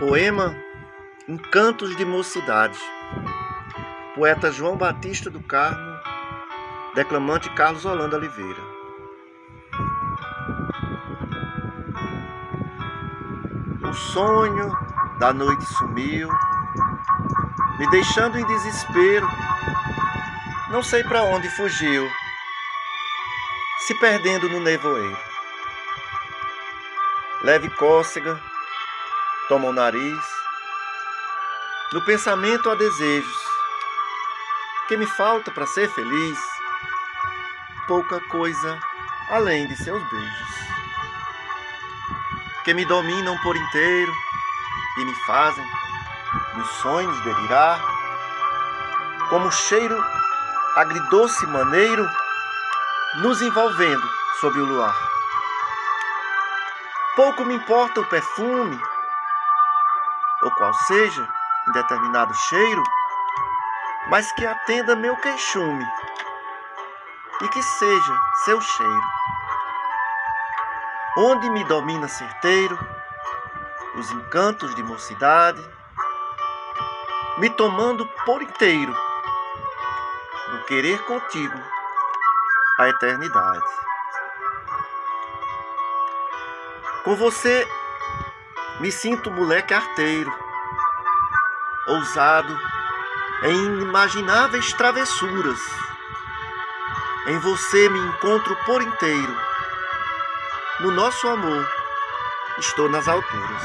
Poema Encantos de Mocidade. Poeta João Batista do Carmo, declamante Carlos Holanda Oliveira. O sonho da noite sumiu, me deixando em desespero. Não sei para onde fugiu, se perdendo no nevoeiro. Leve cócega, toma o nariz. No pensamento há desejos. Que me falta para ser feliz? Pouca coisa além de seus beijos. Que me dominam por inteiro e me fazem nos sonhos delirar. Como cheiro agridoce maneiro nos envolvendo sob o luar. Pouco me importa o perfume ou qual seja, em determinado cheiro, mas que atenda meu queixume e que seja seu cheiro. Onde me domina certeiro os encantos de mocidade, me tomando por inteiro no querer contigo a eternidade. Com você me sinto moleque arteiro, ousado em inimagináveis travessuras. Em você me encontro por inteiro. No nosso amor, estou nas alturas.